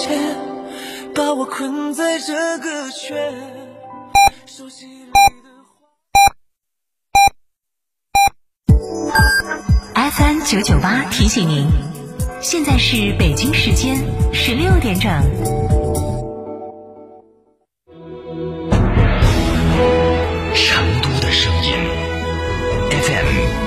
线，把我困在这个圈。熟悉里的 FM 九九八提醒您，现在是北京时间十六点整。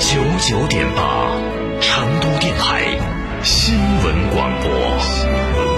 九九点八，成都电台新闻广播。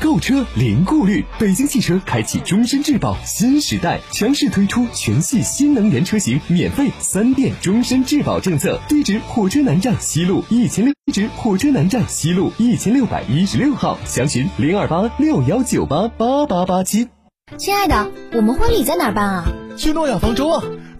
购车零顾虑，北京汽车开启终身质保新时代，强势推出全系新能源车型免费三电终身质保政策。地址：火车南站西路一千六。地址：火车南站西路一千六百一十六号。详询零二八六幺九八八八八七。亲爱的，我们婚礼在哪儿办啊？去诺亚方舟啊！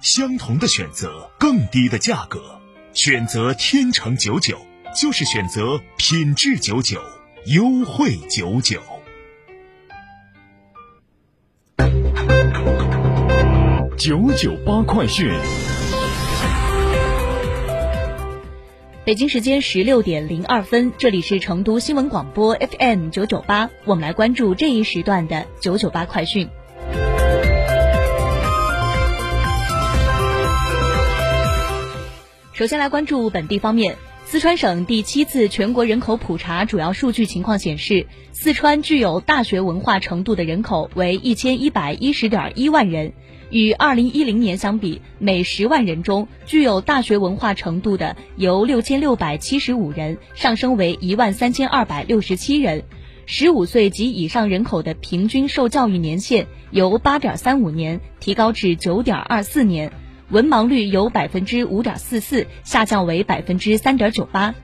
相同的选择，更低的价格，选择天成九九就是选择品质九九，优惠九九。九九八快讯。北京时间十六点零二分，这里是成都新闻广播 FM 九九八，我们来关注这一时段的九九八快讯。首先来关注本地方面，四川省第七次全国人口普查主要数据情况显示，四川具有大学文化程度的人口为一千一百一十点一万人，与二零一零年相比，每十万人中具有大学文化程度的由六千六百七十五人上升为一万三千二百六十七人，十五岁及以上人口的平均受教育年限由八点三五年提高至九点二四年。文盲率由百分之五点四四下降为百分之三点九八。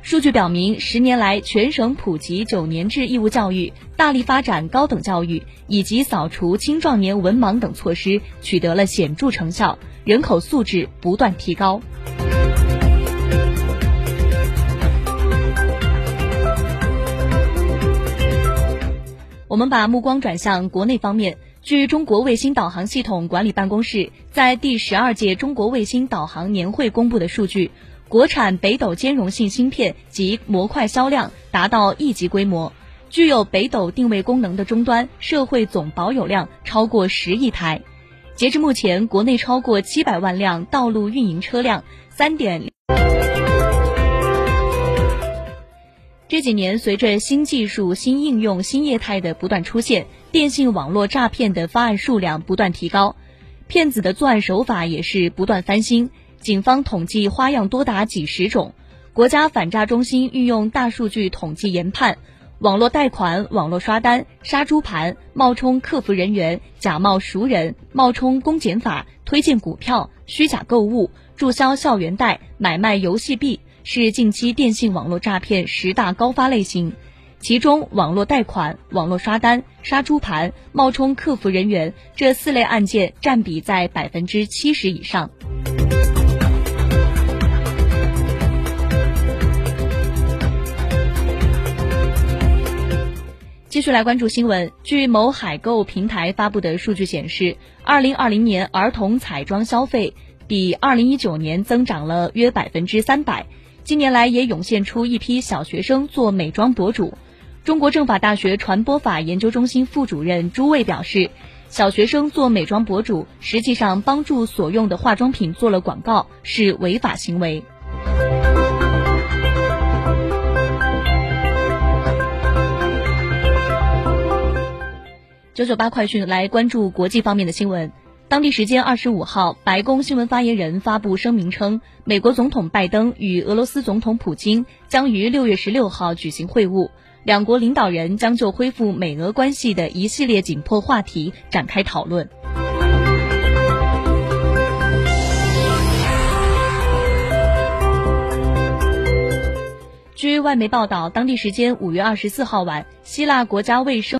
数据表明，十年来全省普及九年制义务教育、大力发展高等教育以及扫除青壮年文盲等措施取得了显著成效，人口素质不断提高。我们把目光转向国内方面。据中国卫星导航系统管理办公室在第十二届中国卫星导航年会公布的数据，国产北斗兼容性芯片及模块销量达到亿级规模，具有北斗定位功能的终端社会总保有量超过十亿台。截至目前，国内超过七百万辆道路运营车辆，三点。这几年，随着新技术、新应用、新业态的不断出现，电信网络诈骗的发案数量不断提高，骗子的作案手法也是不断翻新。警方统计花样多达几十种。国家反诈中心运用大数据统计研判，网络贷款、网络刷单、杀猪盘、冒充客服人员、假冒熟人、冒充公检法、推荐股票、虚假购物、注销校园贷、买卖游戏币。是近期电信网络诈骗十大高发类型，其中网络贷款、网络刷单、杀猪盘、冒充客服人员这四类案件占比在百分之七十以上。继续来关注新闻。据某海购平台发布的数据显示，二零二零年儿童彩妆消费比二零一九年增长了约百分之三百。近年来也涌现出一批小学生做美妆博主。中国政法大学传播法研究中心副主任朱卫表示，小学生做美妆博主，实际上帮助所用的化妆品做了广告，是违法行为。九九八快讯来关注国际方面的新闻。当地时间二十五号，白宫新闻发言人发布声明称，美国总统拜登与俄罗斯总统普京将于六月十六号举行会晤，两国领导人将就恢复美俄关系的一系列紧迫话题展开讨论。据外媒报道，当地时间五月二十四号晚，希腊国家卫生。